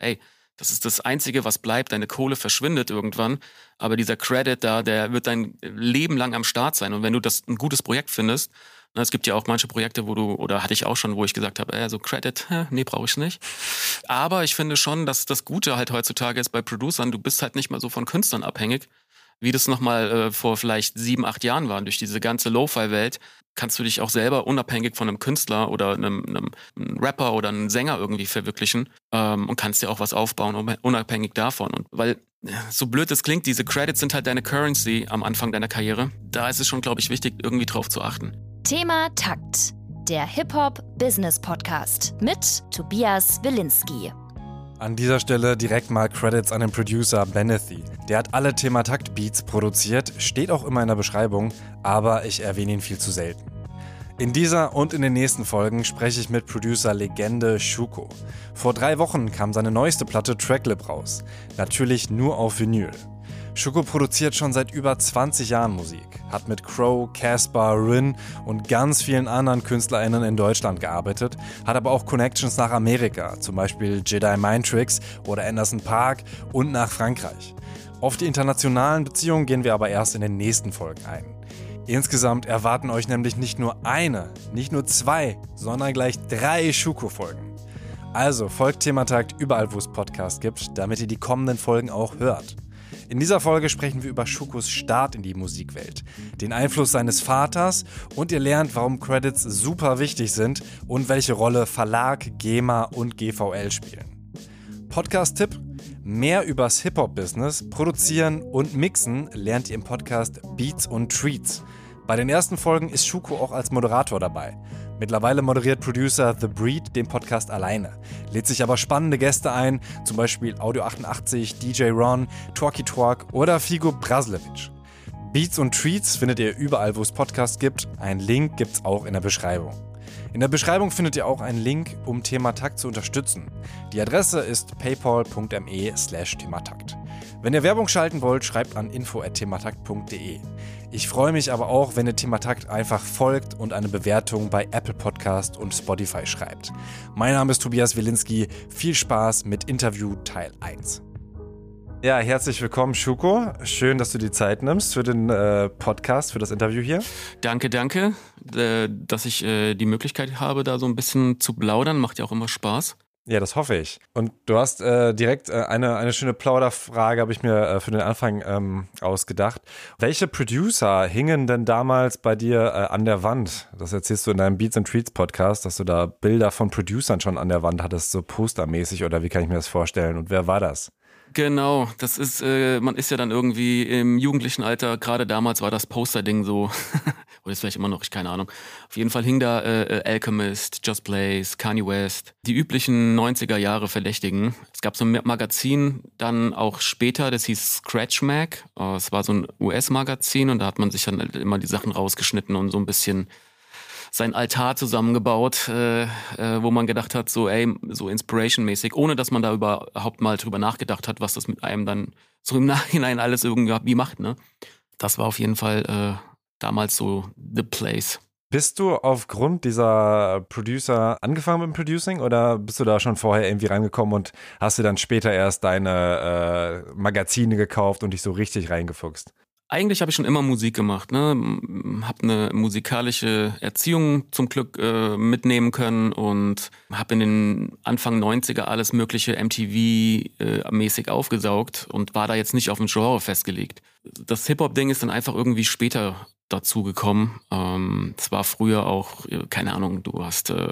Ey, das ist das Einzige, was bleibt. Deine Kohle verschwindet irgendwann. Aber dieser Credit da, der wird dein Leben lang am Start sein. Und wenn du das ein gutes Projekt findest, na, es gibt ja auch manche Projekte, wo du, oder hatte ich auch schon, wo ich gesagt habe, äh, so Credit, nee, brauche ich nicht. Aber ich finde schon, dass das Gute halt heutzutage ist bei Producern, du bist halt nicht mal so von Künstlern abhängig, wie das nochmal äh, vor vielleicht sieben, acht Jahren war. Durch diese ganze Lo-Fi-Welt kannst du dich auch selber unabhängig von einem Künstler oder einem, einem, einem Rapper oder einem Sänger irgendwie verwirklichen ähm, und kannst dir auch was aufbauen, unabhängig davon. Und weil so blöd es klingt, diese Credits sind halt deine Currency am Anfang deiner Karriere. Da ist es schon, glaube ich, wichtig, irgendwie drauf zu achten. Thema Takt. Der Hip-Hop-Business-Podcast mit Tobias Wilinski. An dieser Stelle direkt mal Credits an den Producer Benethy. Der hat alle Thema Takt Beats produziert, steht auch immer in der Beschreibung, aber ich erwähne ihn viel zu selten. In dieser und in den nächsten Folgen spreche ich mit Producer Legende Schuko. Vor drei Wochen kam seine neueste Platte Tracklip raus. Natürlich nur auf Vinyl. Schuko produziert schon seit über 20 Jahren Musik, hat mit Crow, Caspar, Rin und ganz vielen anderen KünstlerInnen in Deutschland gearbeitet, hat aber auch Connections nach Amerika, zum Beispiel Jedi Mind Tricks oder Anderson Park und nach Frankreich. Auf die internationalen Beziehungen gehen wir aber erst in den nächsten Folgen ein. Insgesamt erwarten euch nämlich nicht nur eine, nicht nur zwei, sondern gleich drei Schuko-Folgen. Also folgt Thematakt überall, wo es Podcasts gibt, damit ihr die kommenden Folgen auch hört. In dieser Folge sprechen wir über Shukos Start in die Musikwelt, den Einfluss seines Vaters und ihr lernt, warum Credits super wichtig sind und welche Rolle Verlag, GEMA und GVL spielen. Podcast-Tipp: Mehr übers Hip-Hop-Business, Produzieren und Mixen lernt ihr im Podcast Beats und Treats. Bei den ersten Folgen ist Schuko auch als Moderator dabei. Mittlerweile moderiert Producer The Breed den Podcast alleine, lädt sich aber spannende Gäste ein, zum Beispiel Audio 88, DJ Ron, Talky Talk oder Figo Braslevic. Beats und Treats findet ihr überall, wo es Podcasts gibt. Ein Link gibt's auch in der Beschreibung. In der Beschreibung findet ihr auch einen Link, um Thematakt zu unterstützen. Die Adresse ist paypal.me slash thematakt. Wenn ihr Werbung schalten wollt, schreibt an info.thematakt.de. Ich freue mich aber auch, wenn ihr Thematakt einfach folgt und eine Bewertung bei Apple Podcast und Spotify schreibt. Mein Name ist Tobias Wilinski. Viel Spaß mit Interview Teil 1. Ja, herzlich willkommen, Schuko. Schön, dass du die Zeit nimmst für den äh, Podcast, für das Interview hier. Danke, danke, äh, dass ich äh, die Möglichkeit habe, da so ein bisschen zu plaudern. Macht ja auch immer Spaß. Ja, das hoffe ich. Und du hast äh, direkt äh, eine, eine schöne Plauderfrage, habe ich mir äh, für den Anfang ähm, ausgedacht. Welche Producer hingen denn damals bei dir äh, an der Wand? Das erzählst du in deinem Beats and Treats Podcast, dass du da Bilder von Producern schon an der Wand hattest, so postermäßig oder wie kann ich mir das vorstellen? Und wer war das? Genau, das ist, äh, man ist ja dann irgendwie im jugendlichen Alter, gerade damals war das Poster-Ding so, oder ist vielleicht immer noch, ich keine Ahnung. Auf jeden Fall hing da äh, äh Alchemist, Just Blaze, Kanye West, die üblichen 90er Jahre Verdächtigen. Es gab so ein Magazin, dann auch später, das hieß Scratch Mag. Äh, es war so ein US-Magazin und da hat man sich dann halt immer die Sachen rausgeschnitten und so ein bisschen sein Altar zusammengebaut, äh, äh, wo man gedacht hat, so ey, so Inspiration-mäßig, ohne dass man da überhaupt mal drüber nachgedacht hat, was das mit einem dann so im Nachhinein alles irgendwie macht, ne? Das war auf jeden Fall äh, damals so the place. Bist du aufgrund dieser Producer angefangen mit dem Producing oder bist du da schon vorher irgendwie reingekommen und hast du dann später erst deine äh, Magazine gekauft und dich so richtig reingefuchst? Eigentlich habe ich schon immer Musik gemacht, ne? Hab eine musikalische Erziehung zum Glück äh, mitnehmen können und habe in den Anfang 90er alles mögliche MTV-mäßig äh, aufgesaugt und war da jetzt nicht auf dem Genre festgelegt. Das Hip-Hop-Ding ist dann einfach irgendwie später dazu gekommen. Ähm, es war früher auch, äh, keine Ahnung, du hast äh,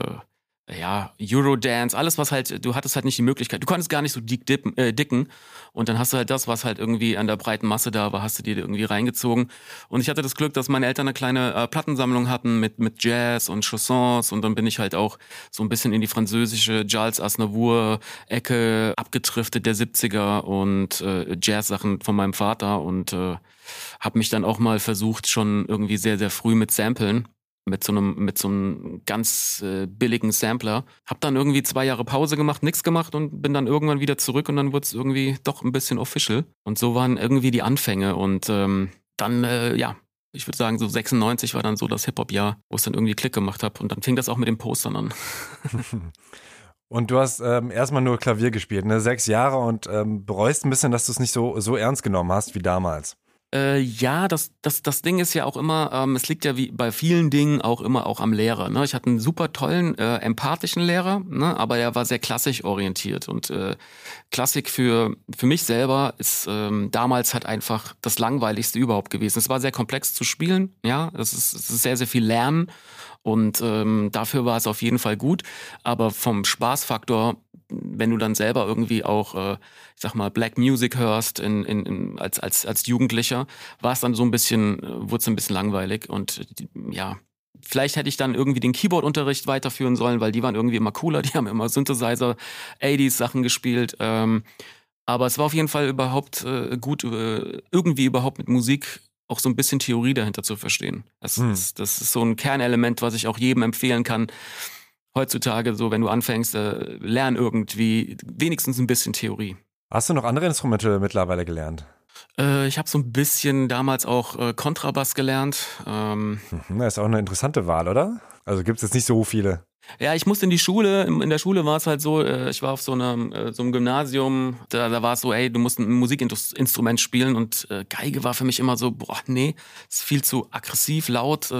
ja, Eurodance, alles was halt, du hattest halt nicht die Möglichkeit, du konntest gar nicht so dick dippen, äh, dicken. Und dann hast du halt das, was halt irgendwie an der breiten Masse da war, hast du dir irgendwie reingezogen. Und ich hatte das Glück, dass meine Eltern eine kleine äh, Plattensammlung hatten mit, mit Jazz und Chansons. Und dann bin ich halt auch so ein bisschen in die französische Charles Aznavour Ecke abgetriftet der 70er und äh, Jazz-Sachen von meinem Vater. Und äh, habe mich dann auch mal versucht, schon irgendwie sehr, sehr früh mit Samplen mit so einem mit so einem ganz äh, billigen Sampler. Hab dann irgendwie zwei Jahre Pause gemacht, nichts gemacht und bin dann irgendwann wieder zurück und dann wurde es irgendwie doch ein bisschen official. Und so waren irgendwie die Anfänge und ähm, dann äh, ja. Ich würde sagen, so 96 war dann so das Hip-Hop-Jahr, wo es dann irgendwie Klick gemacht habe. Und dann fing das auch mit den Postern an. Und du hast ähm, erstmal nur Klavier gespielt, ne? Sechs Jahre und ähm, bereust ein bisschen, dass du es nicht so, so ernst genommen hast wie damals. Äh, ja, das, das, das Ding ist ja auch immer, ähm, es liegt ja wie bei vielen Dingen auch immer auch am Lehrer. Ne? Ich hatte einen super tollen, äh, empathischen Lehrer, ne? aber er war sehr klassisch orientiert. Und äh, Klassik für, für mich selber ist ähm, damals halt einfach das Langweiligste überhaupt gewesen. Es war sehr komplex zu spielen, ja, es ist, es ist sehr, sehr viel Lernen. Und ähm, dafür war es auf jeden Fall gut. Aber vom Spaßfaktor wenn du dann selber irgendwie auch, äh, ich sag mal, Black Music hörst in, in, in, als, als, als Jugendlicher, war es dann so ein bisschen, äh, wurde es ein bisschen langweilig und ja, Vielleicht hätte ich dann irgendwie den Keyboard-Unterricht weiterführen sollen, weil die waren irgendwie immer cooler, die haben immer Synthesizer, 80s Sachen gespielt. Ähm, aber es war auf jeden Fall überhaupt äh, gut, äh, irgendwie überhaupt mit Musik auch so ein bisschen Theorie dahinter zu verstehen. Das, hm. ist, das ist so ein Kernelement, was ich auch jedem empfehlen kann heutzutage so, wenn du anfängst, äh, lern irgendwie wenigstens ein bisschen Theorie. Hast du noch andere Instrumente mittlerweile gelernt? Äh, ich habe so ein bisschen damals auch äh, Kontrabass gelernt. Ähm, mhm, das ist auch eine interessante Wahl, oder? Also gibt es jetzt nicht so viele. Ja, ich musste in die Schule. In der Schule war es halt so, äh, ich war auf so einem, äh, so einem Gymnasium, da, da war es so, ey, du musst ein Musikinstrument spielen und äh, Geige war für mich immer so, boah, nee, ist viel zu aggressiv, laut.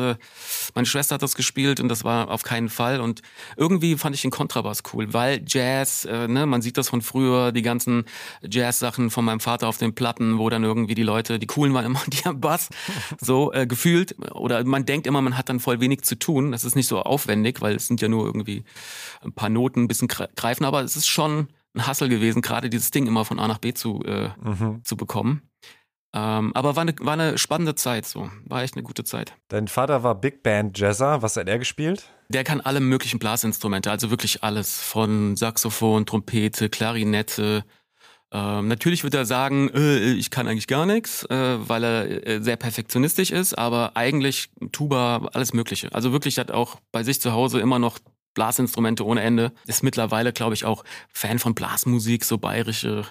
Meine Schwester hat das gespielt und das war auf keinen Fall. Und irgendwie fand ich den Kontrabass cool, weil Jazz, ne, man sieht das von früher, die ganzen Jazz-Sachen von meinem Vater auf den Platten, wo dann irgendwie die Leute, die coolen waren immer, die haben Bass, so äh, gefühlt. Oder man denkt immer, man hat dann voll wenig zu tun. Das ist nicht so aufwendig, weil es sind ja nur nur irgendwie ein paar Noten ein bisschen greifen, aber es ist schon ein Hassel gewesen, gerade dieses Ding immer von A nach B zu, äh, mhm. zu bekommen. Ähm, aber war eine, war eine spannende Zeit, so. War echt eine gute Zeit. Dein Vater war Big Band Jazzer. Was hat er gespielt? Der kann alle möglichen Blasinstrumente, also wirklich alles. Von Saxophon, Trompete, Klarinette. Ähm, natürlich wird er sagen, äh, ich kann eigentlich gar nichts, äh, weil er äh, sehr perfektionistisch ist, aber eigentlich Tuba, alles Mögliche. Also wirklich hat auch bei sich zu Hause immer noch Blasinstrumente ohne Ende. Ist mittlerweile, glaube ich, auch Fan von Blasmusik, so bayerische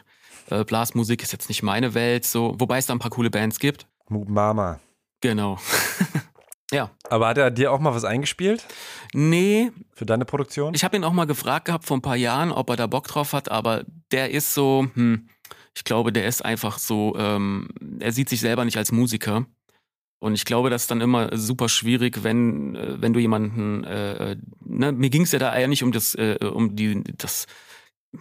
äh, Blasmusik ist jetzt nicht meine Welt, so, wobei es da ein paar coole Bands gibt. Mama. Genau. ja. Aber hat er dir auch mal was eingespielt? Nee. Für deine Produktion? Ich habe ihn auch mal gefragt gehabt vor ein paar Jahren, ob er da Bock drauf hat, aber der ist so, hm, ich glaube, der ist einfach so, ähm, er sieht sich selber nicht als Musiker. Und ich glaube, das ist dann immer super schwierig, wenn, äh, wenn du jemanden, äh, äh ne, mir ging es ja da eigentlich um das, äh, um die, das,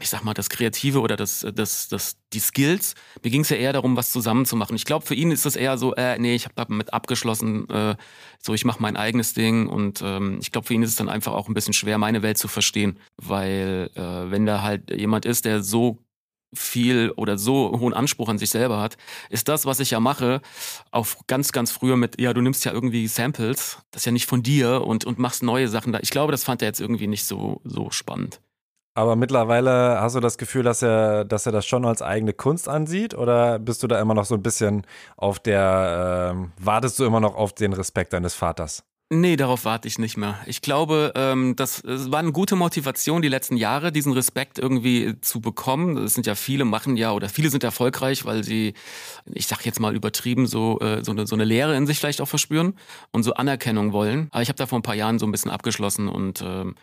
ich sag mal, das Kreative oder das, das, das, die Skills. Mir ging es ja eher darum, was zusammenzumachen. Ich glaube, für ihn ist das eher so, äh, nee, ich habe damit abgeschlossen, äh, so ich mache mein eigenes Ding und ähm, ich glaube, für ihn ist es dann einfach auch ein bisschen schwer, meine Welt zu verstehen, weil äh, wenn da halt jemand ist, der so viel oder so hohen Anspruch an sich selber hat, ist das, was ich ja mache, auch ganz, ganz früher mit, ja, du nimmst ja irgendwie Samples, das ist ja nicht von dir und, und machst neue Sachen da. Ich glaube, das fand er jetzt irgendwie nicht so, so spannend. Aber mittlerweile hast du das Gefühl, dass er, dass er das schon als eigene Kunst ansieht oder bist du da immer noch so ein bisschen auf der, äh, wartest du immer noch auf den Respekt deines Vaters? Nee, darauf warte ich nicht mehr. Ich glaube, ähm, das, das war eine gute Motivation die letzten Jahre, diesen Respekt irgendwie zu bekommen. Es sind ja viele machen ja oder viele sind erfolgreich, weil sie, ich sag jetzt mal übertrieben, so äh, so, eine, so eine Lehre in sich vielleicht auch verspüren und so Anerkennung wollen. Aber ich habe da vor ein paar Jahren so ein bisschen abgeschlossen und ähm,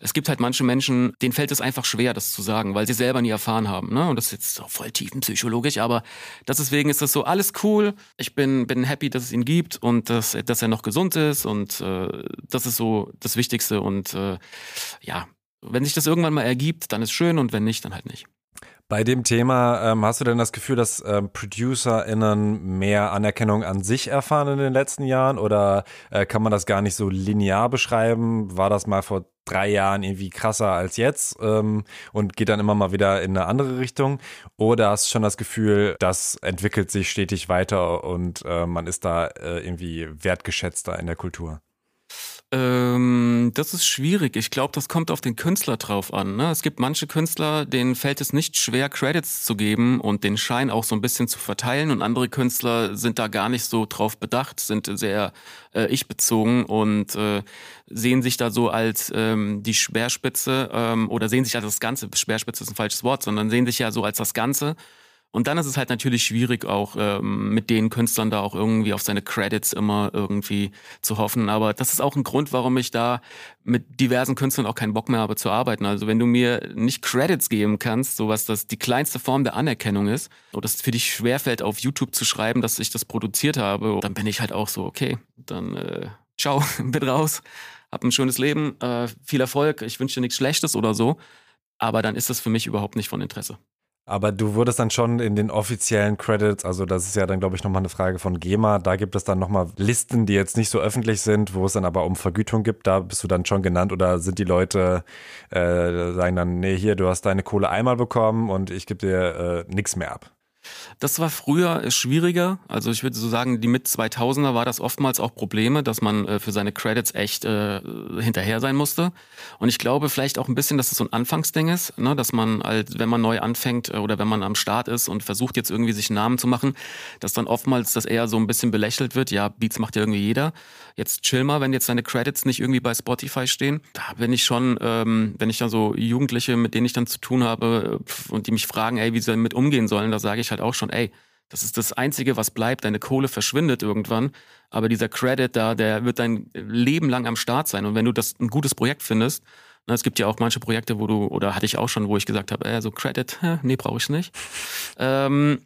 es gibt halt manche Menschen, denen fällt es einfach schwer, das zu sagen, weil sie selber nie erfahren haben. Ne? Und das ist jetzt so voll tiefenpsychologisch, aber deswegen ist das so alles cool. Ich bin, bin happy, dass es ihn gibt und dass, dass er noch gesund ist und äh, das ist so das Wichtigste. Und äh, ja, wenn sich das irgendwann mal ergibt, dann ist schön und wenn nicht, dann halt nicht. Bei dem Thema, ähm, hast du denn das Gefühl, dass ähm, ProducerInnen mehr Anerkennung an sich erfahren in den letzten Jahren oder äh, kann man das gar nicht so linear beschreiben? War das mal vor drei Jahren irgendwie krasser als jetzt ähm, und geht dann immer mal wieder in eine andere Richtung? Oder hast du schon das Gefühl, das entwickelt sich stetig weiter und äh, man ist da äh, irgendwie wertgeschätzter in der Kultur? Ähm, das ist schwierig. Ich glaube, das kommt auf den Künstler drauf an. Ne? Es gibt manche Künstler, denen fällt es nicht schwer, Credits zu geben und den Schein auch so ein bisschen zu verteilen. Und andere Künstler sind da gar nicht so drauf bedacht, sind sehr äh, ich-bezogen und äh, sehen sich da so als ähm, die Speerspitze ähm, oder sehen sich als das Ganze. Speerspitze ist ein falsches Wort, sondern sehen sich ja so als das Ganze Und dann ist es halt natürlich schwierig, auch ähm, mit den Künstlern da auch irgendwie auf seine Credits immer irgendwie zu hoffen. Aber das ist auch ein Grund, warum ich da mit diversen Künstlern auch keinen Bock mehr habe zu arbeiten. Also wenn du mir nicht Credits geben kannst, so was das die kleinste Form der Anerkennung ist, oder es für dich schwerfällt, auf YouTube zu schreiben, dass ich das produziert habe, dann bin ich halt auch so, okay, dann äh, ciao, bin raus, hab ein schönes Leben, äh, viel Erfolg, ich wünsche dir nichts Schlechtes oder so. Aber dann ist das für mich überhaupt nicht von Interesse. Aber du wurdest dann schon in den offiziellen Credits, also das ist ja dann, glaube ich, nochmal eine Frage von GEMA, da gibt es dann nochmal Listen, die jetzt nicht so öffentlich sind, wo es dann aber um Vergütung gibt, da bist du dann schon genannt oder sind die Leute, äh, sagen dann, nee, hier, du hast deine Kohle einmal bekommen und ich gebe dir äh, nichts mehr ab? Das war früher schwieriger. Also ich würde so sagen, die mit 2000er war das oftmals auch Probleme, dass man äh, für seine Credits echt äh, hinterher sein musste. Und ich glaube vielleicht auch ein bisschen, dass das so ein Anfangsding ist, ne? dass man halt, wenn man neu anfängt äh, oder wenn man am Start ist und versucht jetzt irgendwie sich einen Namen zu machen, dass dann oftmals das eher so ein bisschen belächelt wird. Ja, Beats macht ja irgendwie jeder. Jetzt chill mal, wenn jetzt deine Credits nicht irgendwie bei Spotify stehen. Da bin ich schon, ähm, wenn ich dann so Jugendliche, mit denen ich dann zu tun habe äh, und die mich fragen, ey, wie sie damit umgehen sollen, da sage ich halt auch schon, ey, das ist das Einzige, was bleibt. Deine Kohle verschwindet irgendwann, aber dieser Credit da, der wird dein Leben lang am Start sein. Und wenn du das ein gutes Projekt findest, na, es gibt ja auch manche Projekte, wo du, oder hatte ich auch schon, wo ich gesagt habe, äh, so Credit, hä, nee, brauche ich nicht. Ähm,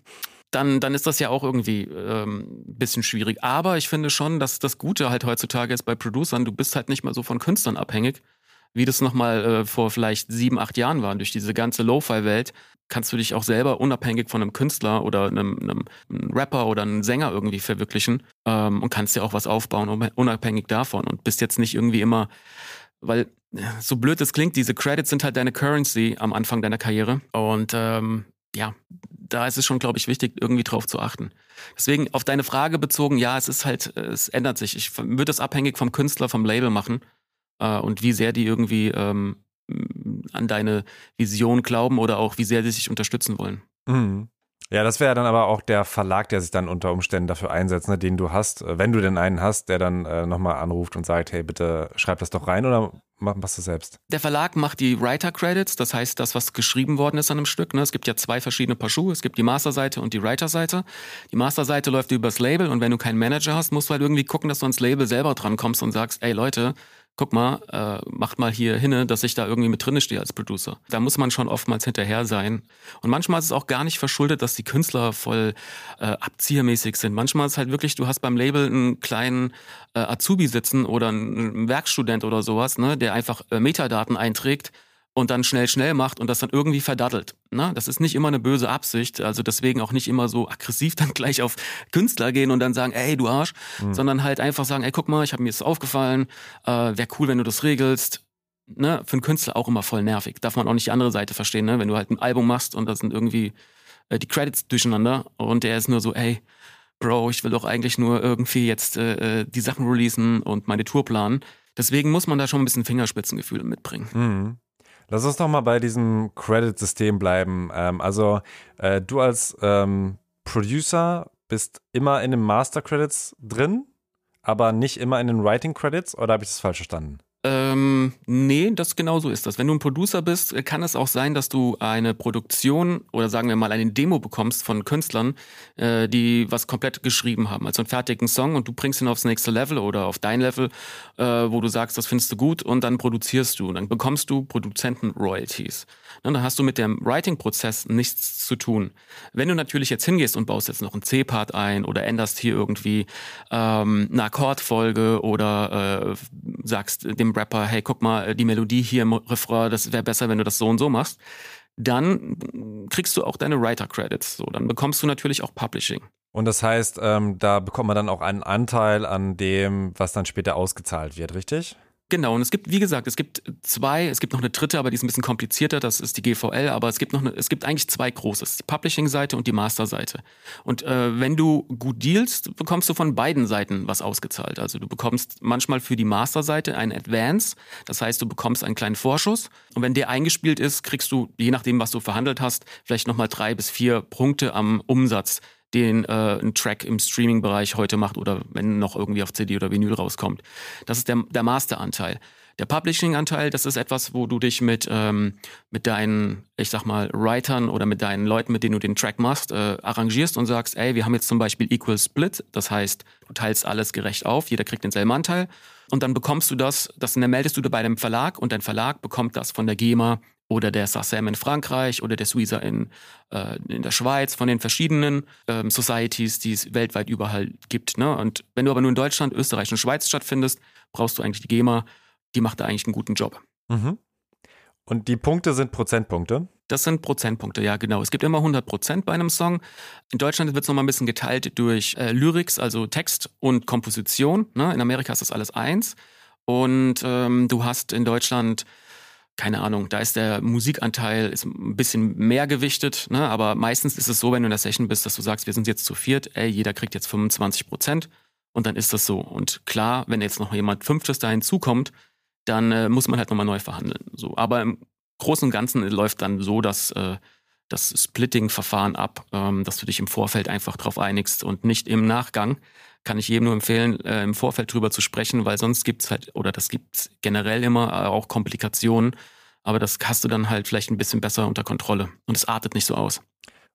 dann, dann ist das ja auch irgendwie ähm, bisschen schwierig. Aber ich finde schon, dass das Gute halt heutzutage ist bei Producern, du bist halt nicht mehr so von Künstlern abhängig, wie das nochmal äh, vor vielleicht sieben, acht Jahren war. Durch diese ganze Lo-Fi-Welt kannst du dich auch selber unabhängig von einem Künstler oder einem, einem, Rapper oder einem Sänger irgendwie verwirklichen ähm, und kannst dir auch was aufbauen, unabhängig davon und bist jetzt nicht irgendwie immer, weil so blöd es klingt, diese Credits sind halt deine Currency am Anfang deiner Karriere und ähm, ja, da ist es schon, glaube ich, wichtig, irgendwie drauf zu achten. Deswegen auf deine Frage bezogen, ja, es ist halt, es ändert sich. Ich würde das abhängig vom Künstler, vom Label machen äh, und wie sehr die irgendwie ähm, an deine Vision glauben oder auch wie sehr sie sich unterstützen wollen. Mhm. Ja, das wäre dann aber auch der Verlag, der sich dann unter Umständen dafür einsetzt, ne, den du hast, äh, wenn du denn einen hast, der dann äh, nochmal anruft und sagt, hey, bitte schreib das doch rein oder machst du selbst? Der Verlag macht die Writer-Credits, das heißt das, was geschrieben worden ist an einem Stück. Ne? Es gibt ja zwei verschiedene Paar Schuhe, es gibt die Master-Seite und die Writer-Seite. Die Master-Seite läuft übers Label und wenn du keinen Manager hast, musst du halt irgendwie gucken, dass du ans Label selber drankommst und sagst, ey Leute, guck mal, äh, macht mal hier hinne, dass ich da irgendwie mit drinne stehe als Producer. Da muss man schon oftmals hinterher sein. Und manchmal ist es auch gar nicht verschuldet, dass die Künstler voll äh, abziehermäßig sind. Manchmal ist es halt wirklich, du hast beim Label einen kleinen äh, Azubi sitzen oder einen Werkstudent oder sowas, ne, der einfach äh, Metadaten einträgt und dann schnell, schnell macht und das dann irgendwie verdattelt. Ne? Das ist nicht immer eine böse Absicht, also deswegen auch nicht immer so aggressiv dann gleich auf Künstler gehen und dann sagen, ey, du Arsch, mhm. sondern halt einfach sagen, ey, guck mal, ich habe mir das aufgefallen, äh, wäre cool, wenn du das regelst. Ne? Für einen Künstler auch immer voll nervig. Darf man auch nicht die andere Seite verstehen, ne? wenn du halt ein Album machst und da sind irgendwie äh, die Credits durcheinander und der ist nur so, ey, Bro, ich will doch eigentlich nur irgendwie jetzt äh, äh, die Sachen releasen und meine Tour planen. Deswegen muss man da schon ein bisschen Fingerspitzengefühl mitbringen. Mhm. Lass uns doch mal bei diesem Credit-System bleiben. Ähm, also äh, du als ähm, Producer bist immer in den Master Credits drin, aber nicht immer in den Writing Credits, oder habe ich das falsch verstanden? Ähm, nee, das genau so ist das. Wenn du ein Producer bist, kann es auch sein, dass du eine Produktion oder sagen wir mal eine Demo bekommst von Künstlern, äh, die was komplett geschrieben haben, also einen fertigen Song und du bringst ihn aufs nächste Level oder auf dein Level, äh, wo du sagst, das findest du gut und dann produzierst du. Dann bekommst du Produzenten-Royalties. Dann hast du mit dem Writing-Prozess nichts zu tun. Wenn du natürlich jetzt hingehst und baust jetzt noch einen C-Part ein oder änderst hier irgendwie ähm, eine Akkordfolge oder äh, sagst dem Rapper, hey, guck mal, die Melodie hier im Refrain, das wäre besser, wenn du das so und so machst, dann kriegst du auch deine Writer-Credits. So, dann bekommst du natürlich auch Publishing. Und das heißt, ähm, da bekommt man dann auch einen Anteil an dem, was dann später ausgezahlt wird, richtig? Genau, und es gibt, wie gesagt, es gibt zwei, es gibt noch eine dritte, aber die ist ein bisschen komplizierter, das ist die GVL, aber es gibt noch eine, es gibt eigentlich zwei große, die Publishing-Seite und die Master-Seite. Und äh, wenn du gut dealst, bekommst du von beiden Seiten was ausgezahlt. Also du bekommst manchmal für die Master-Seite einen Advance, das heißt, du bekommst einen kleinen Vorschuss und wenn der eingespielt ist, kriegst du, je nachdem, was du verhandelt hast, vielleicht nochmal drei bis vier Punkte am Umsatz den äh, ein Track im Streaming-Bereich heute macht oder wenn noch irgendwie auf CD oder Vinyl rauskommt. Das ist der, der Masteranteil. Der Publishing-Anteil, das ist etwas, wo du dich mit, ähm, mit deinen, ich sag mal, Writern oder mit deinen Leuten, mit denen du den Track machst, äh, arrangierst und sagst, ey, wir haben jetzt zum Beispiel Equal Split. Das heißt, du teilst alles gerecht auf, jeder kriegt denselben Anteil. Und dann bekommst du das, das dann meldest du bei dem Verlag und dein Verlag bekommt das von der GEMA oder der SACEM in Frankreich oder der Suiza in, äh, in der Schweiz, von den verschiedenen ähm, Societies, die es weltweit überall gibt. Ne? Und wenn du aber nur in Deutschland, Österreich und Schweiz stattfindest, brauchst du eigentlich die GEMA die macht da eigentlich einen guten Job. Mhm. Und die Punkte sind Prozentpunkte? Das sind Prozentpunkte, ja, genau. Es gibt immer 100 Prozent bei einem Song. In Deutschland wird es nochmal ein bisschen geteilt durch äh, Lyrics, also Text und Komposition. Ne? In Amerika ist das alles eins. Und ähm, du hast in Deutschland, keine Ahnung, da ist der Musikanteil ist ein bisschen mehr gewichtet. Ne? Aber meistens ist es so, wenn du in der Session bist, dass du sagst, wir sind jetzt zu viert, ey, jeder kriegt jetzt 25 Prozent. Und dann ist das so. Und klar, wenn jetzt noch jemand Fünftes da hinzukommt, dann äh, muss man halt nochmal neu verhandeln. So. Aber im Großen und Ganzen läuft dann so, dass äh, das Splitting-Verfahren ab, ähm, dass du dich im Vorfeld einfach drauf einigst und nicht im Nachgang. Kann ich jedem nur empfehlen, äh, im Vorfeld drüber zu sprechen, weil sonst gibt es halt, oder das gibt es generell immer äh, auch Komplikationen. Aber das hast du dann halt vielleicht ein bisschen besser unter Kontrolle und es artet nicht so aus.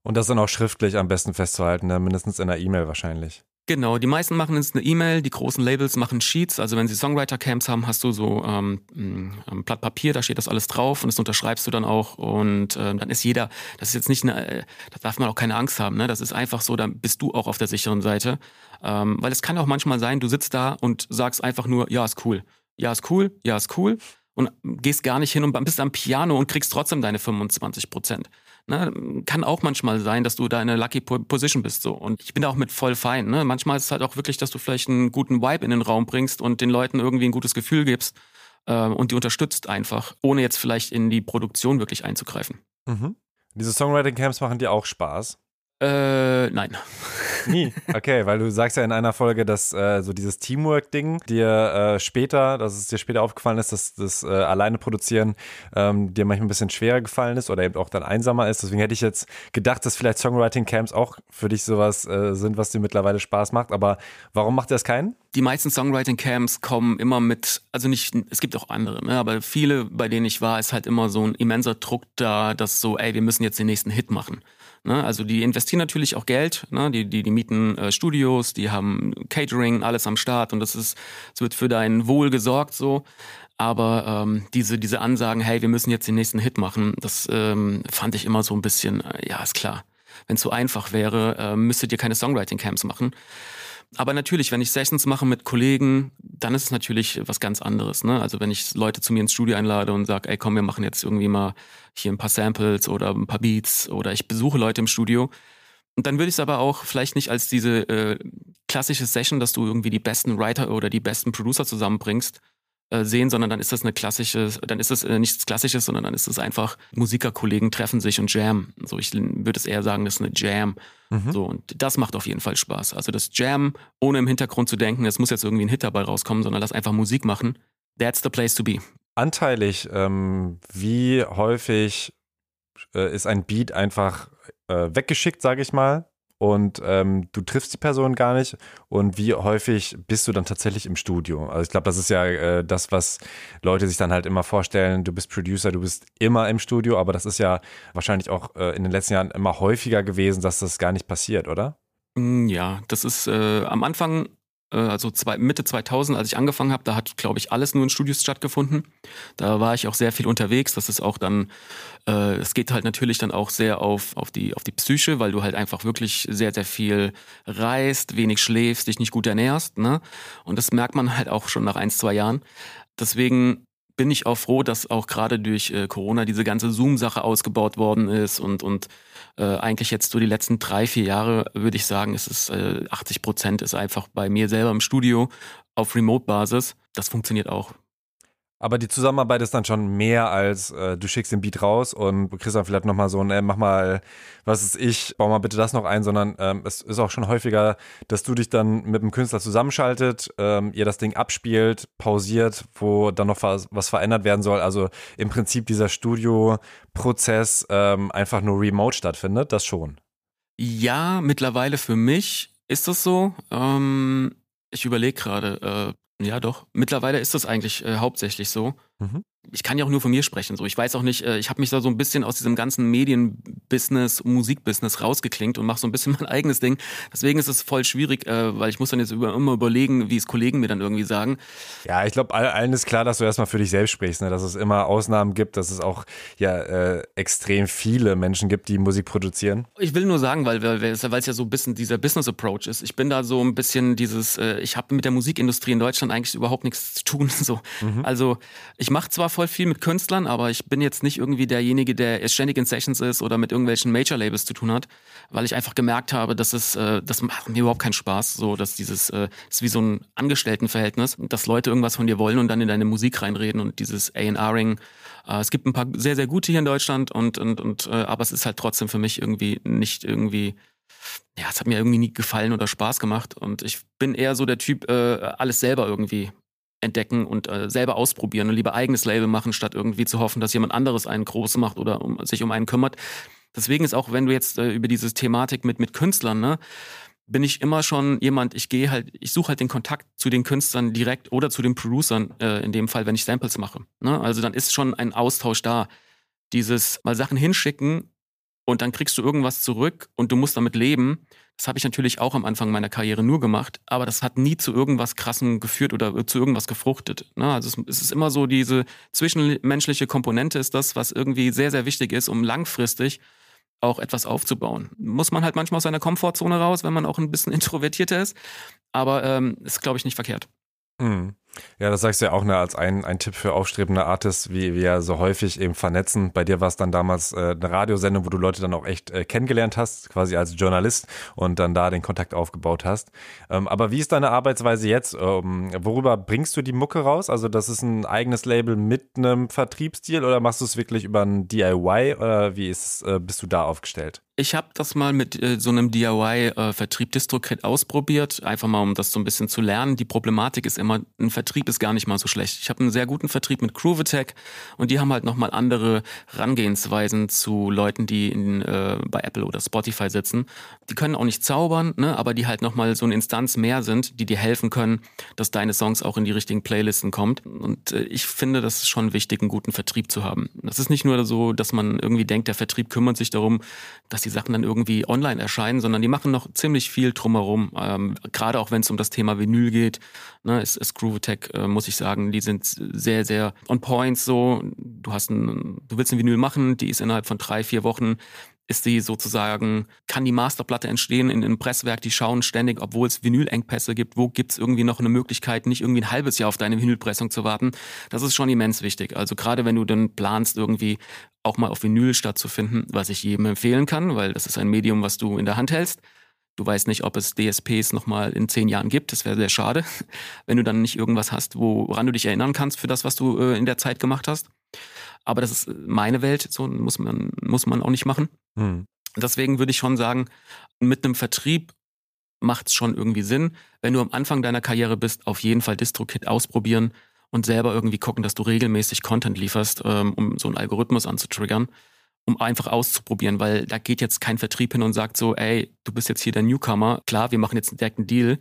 Und das dann auch schriftlich am besten festzuhalten, ne? mindestens in einer E-Mail wahrscheinlich. Genau, die meisten machen jetzt eine E-Mail, die großen Labels machen Sheets. Also wenn sie Songwriter-Camps haben, hast du so ähm, ein Blatt Papier, da steht das alles drauf und das unterschreibst du dann auch. Und äh, dann ist jeder, das ist jetzt nicht eine, äh, da darf man auch keine Angst haben, ne? Das ist einfach so, dann bist du auch auf der sicheren Seite. Ähm, weil es kann auch manchmal sein, du sitzt da und sagst einfach nur, ja, ist cool. Ja, ist cool, ja, ist cool. Und gehst gar nicht hin und bist am Piano und kriegst trotzdem deine 25 Prozent. Ne, kann auch manchmal sein, dass du da in einer Lucky Position bist. So. Und ich bin da auch mit voll fein. Ne? Manchmal ist es halt auch wirklich, dass du vielleicht einen guten Vibe in den Raum bringst und den Leuten irgendwie ein gutes Gefühl gibst äh, und die unterstützt einfach, ohne jetzt vielleicht in die Produktion wirklich einzugreifen. Mhm. Diese Songwriting-Camps machen dir auch Spaß? Äh, nein. Nie. Okay, weil du sagst ja in einer Folge, dass äh, so dieses Teamwork-Ding dir äh, später, dass es dir später aufgefallen ist, dass das äh, alleine produzieren ähm, dir manchmal ein bisschen schwerer gefallen ist oder eben auch dann einsamer ist. Deswegen hätte ich jetzt gedacht, dass vielleicht Songwriting-Camps auch für dich sowas äh, sind, was dir mittlerweile Spaß macht. Aber warum macht das keinen? Die meisten Songwriting-Camps kommen immer mit, also nicht, es gibt auch andere, ne, aber viele, bei denen ich war, ist halt immer so ein immenser Druck da, dass so, ey, wir müssen jetzt den nächsten Hit machen. Ne? Also die investieren natürlich auch Geld, ne? die, die, die mieten äh, Studios, die haben Catering, alles am Start und das ist, es wird für dein Wohl gesorgt so. Aber ähm, diese, diese Ansagen, hey, wir müssen jetzt den nächsten Hit machen, das ähm, fand ich immer so ein bisschen, äh, ja, ist klar. Wenn es so einfach wäre, äh, müsstet ihr keine Songwriting-Camps machen. Aber natürlich, wenn ich Sessions mache mit Kollegen, dann ist es natürlich was ganz anderes. Ne? Also wenn ich Leute zu mir ins Studio einlade und sage, ey komm, wir machen jetzt irgendwie mal hier ein paar Samples oder ein paar Beats oder ich besuche Leute im Studio. Und dann würde ich es aber auch vielleicht nicht als diese äh, klassische Session, dass du irgendwie die besten Writer oder die besten Producer zusammenbringst, sehen, sondern dann ist das eine klassische, dann ist das äh, nichts Klassisches, sondern dann ist es einfach, Musikerkollegen treffen sich und jam. So, ich würde es eher sagen, das ist eine Jam. Mhm. So, und das macht auf jeden Fall Spaß. Also das Jam, ohne im Hintergrund zu denken, es muss jetzt irgendwie ein Hit dabei rauskommen, sondern lass einfach Musik machen. That's the place to be. Anteilig, ähm, wie häufig äh, ist ein Beat einfach äh, weggeschickt, sage ich mal, und ähm, du triffst die Person gar nicht und wie häufig bist du dann tatsächlich im Studio? Also ich glaube, das ist ja äh, das, was Leute sich dann halt immer vorstellen. Du bist Producer, du bist immer im Studio, aber das ist ja wahrscheinlich auch äh, in den letzten Jahren immer häufiger gewesen, dass das gar nicht passiert, oder? Mm, ja, das ist äh, am Anfang also zwei, Mitte 2000, als ich angefangen habe, da hat, glaube ich, alles nur in Studios stattgefunden. Da war ich auch sehr viel unterwegs. Das ist auch dann, äh, es geht halt natürlich dann auch sehr auf, auf, die, auf die Psyche, weil du halt einfach wirklich sehr, sehr viel reist, wenig schläfst, dich nicht gut ernährst. Ne? Und das merkt man halt auch schon nach ein, zwei Jahren. Deswegen bin ich auch froh, dass auch gerade durch äh, Corona diese ganze Zoom-Sache ausgebaut worden ist und, und äh, eigentlich jetzt so die letzten drei, vier Jahre würde ich sagen, ist es äh, 80 Prozent ist einfach bei mir selber im Studio auf Remote-Basis. Das funktioniert auch. Aber die Zusammenarbeit ist dann schon mehr als äh, du schickst den Beat raus und kriegst dann vielleicht nochmal so ein, äh, mach mal, was ist ich, bau mal bitte das noch ein, sondern ähm, es ist auch schon häufiger, dass du dich dann mit dem Künstler zusammenschaltet, ähm, ihr das Ding abspielt, pausiert, wo dann noch was, was verändert werden soll. Also im Prinzip dieser Studio-Prozess ähm, einfach nur remote stattfindet, das schon. Ja, mittlerweile für mich ist das so. Ähm, ich überlege gerade, äh, Ja, doch. Mittlerweile ist das eigentlich äh, hauptsächlich so. Mhm. Ich kann ja auch nur von mir sprechen. So, ich weiß auch nicht. Äh, ich habe mich da so ein bisschen aus diesem ganzen Medienbusiness, Musikbusiness rausgeklingt und mache so ein bisschen mein eigenes Ding. Deswegen ist es voll schwierig, äh, weil ich muss dann jetzt über, immer überlegen, wie es Kollegen mir dann irgendwie sagen. Ja, ich glaube, allen ist klar, dass du erstmal für dich selbst sprichst, ne? dass es immer Ausnahmen gibt, dass es auch ja äh, extrem viele Menschen gibt, die Musik produzieren. Ich will nur sagen, weil es ja so ein bisschen dieser Business Approach ist. Ich bin da so ein bisschen dieses. Äh, ich habe mit der Musikindustrie in Deutschland eigentlich überhaupt nichts zu tun. So, mhm. also ich mache zwar voll viel mit Künstlern, aber ich bin jetzt nicht irgendwie derjenige, der ständig in Sessions ist oder mit irgendwelchen Major-Labels zu tun hat, weil ich einfach gemerkt habe, dass es, äh, das macht mir überhaupt keinen Spaß, so dass dieses, äh, ist wie so ein Angestelltenverhältnis, dass Leute irgendwas von dir wollen und dann in deine Musik reinreden und dieses A&R-Ing. Äh, es gibt ein paar sehr, sehr gute hier in Deutschland und, und, und äh, aber es ist halt trotzdem für mich irgendwie nicht irgendwie ja, es hat mir irgendwie nie gefallen oder Spaß gemacht. Und ich bin eher so der Typ, äh, alles selber irgendwie entdecken und äh, selber ausprobieren und lieber eigenes Label machen, statt irgendwie zu hoffen, dass jemand anderes einen groß macht oder um, sich um einen kümmert. Deswegen ist auch, wenn du jetzt äh, über diese Thematik mit, mit Künstlern, ne, bin ich immer schon jemand, ich gehe halt, ich suche halt den Kontakt zu den Künstlern direkt oder zu den Producern, äh, in dem Fall, wenn ich Samples mache. Ne? Also dann ist schon ein Austausch da. Dieses mal Sachen hinschicken und dann kriegst du irgendwas zurück und du musst damit leben das habe ich natürlich auch am Anfang meiner Karriere nur gemacht, aber das hat nie zu irgendwas Krassem geführt oder zu irgendwas gefruchtet. Ne? Also es ist immer so, diese zwischenmenschliche Komponente ist das, was irgendwie sehr, sehr wichtig ist, um langfristig auch etwas aufzubauen. Muss man halt manchmal aus seiner Komfortzone raus, wenn man auch ein bisschen introvertierter ist, aber ähm, ist, glaube ich, nicht verkehrt. Mhm. Ja, das sagst du ja auch ne, als ein, ein Tipp für aufstrebende Artists, wie wir so häufig eben vernetzen. Bei dir war es dann damals äh, eine Radiosendung, wo du Leute dann auch echt äh, kennengelernt hast, quasi als Journalist und dann da den Kontakt aufgebaut hast. Ähm, aber wie ist deine Arbeitsweise jetzt? Ähm, worüber bringst du die Mucke raus? Also das ist ein eigenes Label mit einem Vertriebsstil oder machst du es wirklich über ein DIY oder wie ist, äh, bist du da aufgestellt? Ich habe das mal mit äh, so einem DIY-Vertrieb äh, DistroKit ausprobiert, einfach mal um das so ein bisschen zu lernen. Die Problematik ist immer, ein Vertrieb ist gar nicht mal so schlecht. Ich habe einen sehr guten Vertrieb mit Groovetech und die haben halt nochmal andere Rangehensweisen zu Leuten, die in, äh, bei Apple oder Spotify sitzen. Die können auch nicht zaubern, ne, aber die halt nochmal so eine Instanz mehr sind, die dir helfen können, dass deine Songs auch in die richtigen Playlisten kommt. Und äh, ich finde, das ist schon wichtig, einen guten Vertrieb zu haben. Das ist nicht nur so, dass man irgendwie denkt, der Vertrieb kümmert sich darum, dass die Sachen dann irgendwie online erscheinen, sondern die machen noch ziemlich viel drumherum. Ähm, Gerade auch wenn es um das Thema Vinyl geht, ne, ist, ist Groovetech, äh, muss ich sagen, die sind sehr, sehr on point so. Du hast ein, du willst ein Vinyl machen, die ist innerhalb von drei, vier Wochen ist die sozusagen, kann die Masterplatte entstehen in einem Presswerk, die schauen ständig, obwohl es Vinylengpässe gibt, wo gibt es irgendwie noch eine Möglichkeit, nicht irgendwie ein halbes Jahr auf deine Vinylpressung zu warten. Das ist schon immens wichtig. Also gerade wenn du dann planst, irgendwie auch mal auf Vinyl stattzufinden, was ich jedem empfehlen kann, weil das ist ein Medium, was du in der Hand hältst. Du weißt nicht, ob es DSPs nochmal in zehn Jahren gibt. Das wäre sehr schade, wenn du dann nicht irgendwas hast, woran du dich erinnern kannst für das, was du äh, in der Zeit gemacht hast. Aber das ist meine Welt, so muss man, muss man auch nicht machen. Hm. Deswegen würde ich schon sagen, mit einem Vertrieb macht es schon irgendwie Sinn. Wenn du am Anfang deiner Karriere bist, auf jeden Fall DistroKit ausprobieren und selber irgendwie gucken, dass du regelmäßig Content lieferst, ähm, um so einen Algorithmus anzutriggern, um einfach auszuprobieren, weil da geht jetzt kein Vertrieb hin und sagt so, ey, du bist jetzt hier der Newcomer, klar, wir machen jetzt direkt einen Deal.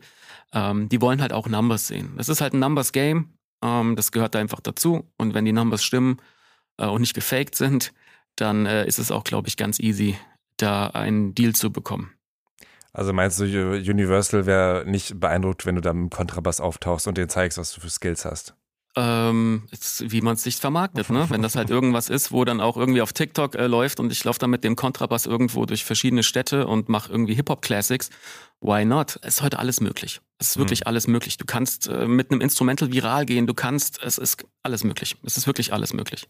Ähm, die wollen halt auch Numbers sehen. Das ist halt ein Numbers Game, ähm, das gehört da einfach dazu und wenn die Numbers stimmen, äh, und nicht gefaked sind, dann äh, ist es auch, glaube ich, ganz easy, da einen Deal zu bekommen. Also meinst du, Universal wäre nicht beeindruckt, wenn du da mit dem Kontrabass auftauchst und denen zeigst, was du für Skills hast? Ähm, ist, wie man es sich vermarktet, ne? Wenn das halt irgendwas ist, wo dann auch irgendwie auf TikTok äh, läuft und ich laufe dann mit dem Kontrabass irgendwo durch verschiedene Städte und mache irgendwie Hip-Hop-Classics, why not? Es ist heute alles möglich. Es ist wirklich mhm. alles möglich. Du kannst äh, mit einem Instrumental viral gehen, du kannst, es ist alles möglich. Es ist wirklich alles möglich.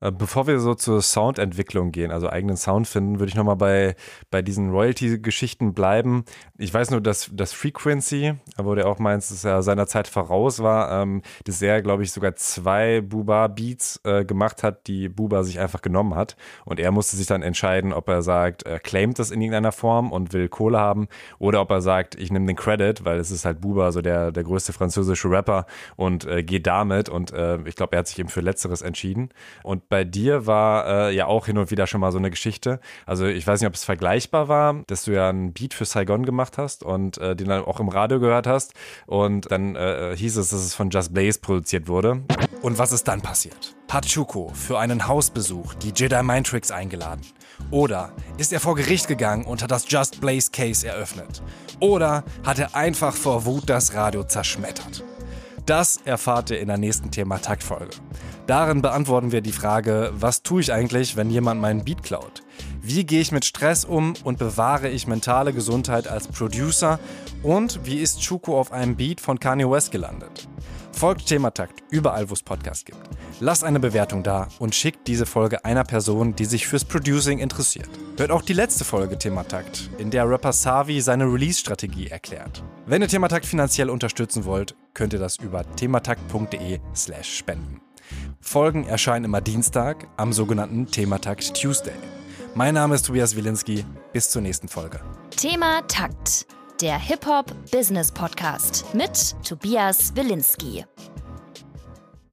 Äh, bevor wir so zur Soundentwicklung gehen, also eigenen Sound finden, würde ich nochmal bei, bei diesen Royalty-Geschichten bleiben. Ich weiß nur, dass das Frequency, wo der auch meinst, dass er seiner Zeit voraus war, ähm, dass er, glaube ich, sogar zwei Buba-Beats äh, gemacht hat, die Buba sich einfach genommen hat. Und er musste sich dann entscheiden, ob er sagt, er claimt das in irgendeiner Form und will Kohle haben, oder ob er sagt, ich nehme den Credit, weil es ist halt Buba, so der, der größte französische Rapper und äh, geht damit. Und äh, ich glaube, er hat sich eben für Letzteres entschieden. Und bei dir war äh, ja auch hin und wieder schon mal so eine Geschichte. Also ich weiß nicht, ob es vergleichbar war, dass du ja einen Beat für Saigon gemacht hast und äh, den dann auch im Radio gehört hast. Und dann äh, hieß es, dass es von Just Blaze produziert wurde. Und was ist dann passiert? Hat Chuko für einen Hausbesuch die Jedi Mind Tricks eingeladen? Oder ist er vor Gericht gegangen und hat das Just Blaze Case eröffnet? Oder hat er einfach vor Wut das Radio zerschmettert? Das erfahrt ihr in der nächsten Thema-Takt-Folge. Darin beantworten wir die Frage, was tue ich eigentlich, wenn jemand meinen Beat klaut? Wie gehe ich mit Stress um und bewahre ich mentale Gesundheit als Producer? Und wie ist Chuko auf einem Beat von Kanye West gelandet? Folgt Thematakt überall, wo es Podcasts gibt. Lasst eine Bewertung da und schickt diese Folge einer Person, die sich fürs Producing interessiert. Hört auch die letzte Folge Thematakt, in der Rapper Savi seine Release-Strategie erklärt. Wenn ihr Thematakt finanziell unterstützen wollt, könnt ihr das über thematakt.de slash spenden. Folgen erscheinen immer Dienstag am sogenannten Thematakt Tuesday. Mein Name ist Tobias Wilinski. Bis zur nächsten Folge. Thema Takt der Hip-Hop Business Podcast mit Tobias Wilinski.